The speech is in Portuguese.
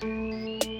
Música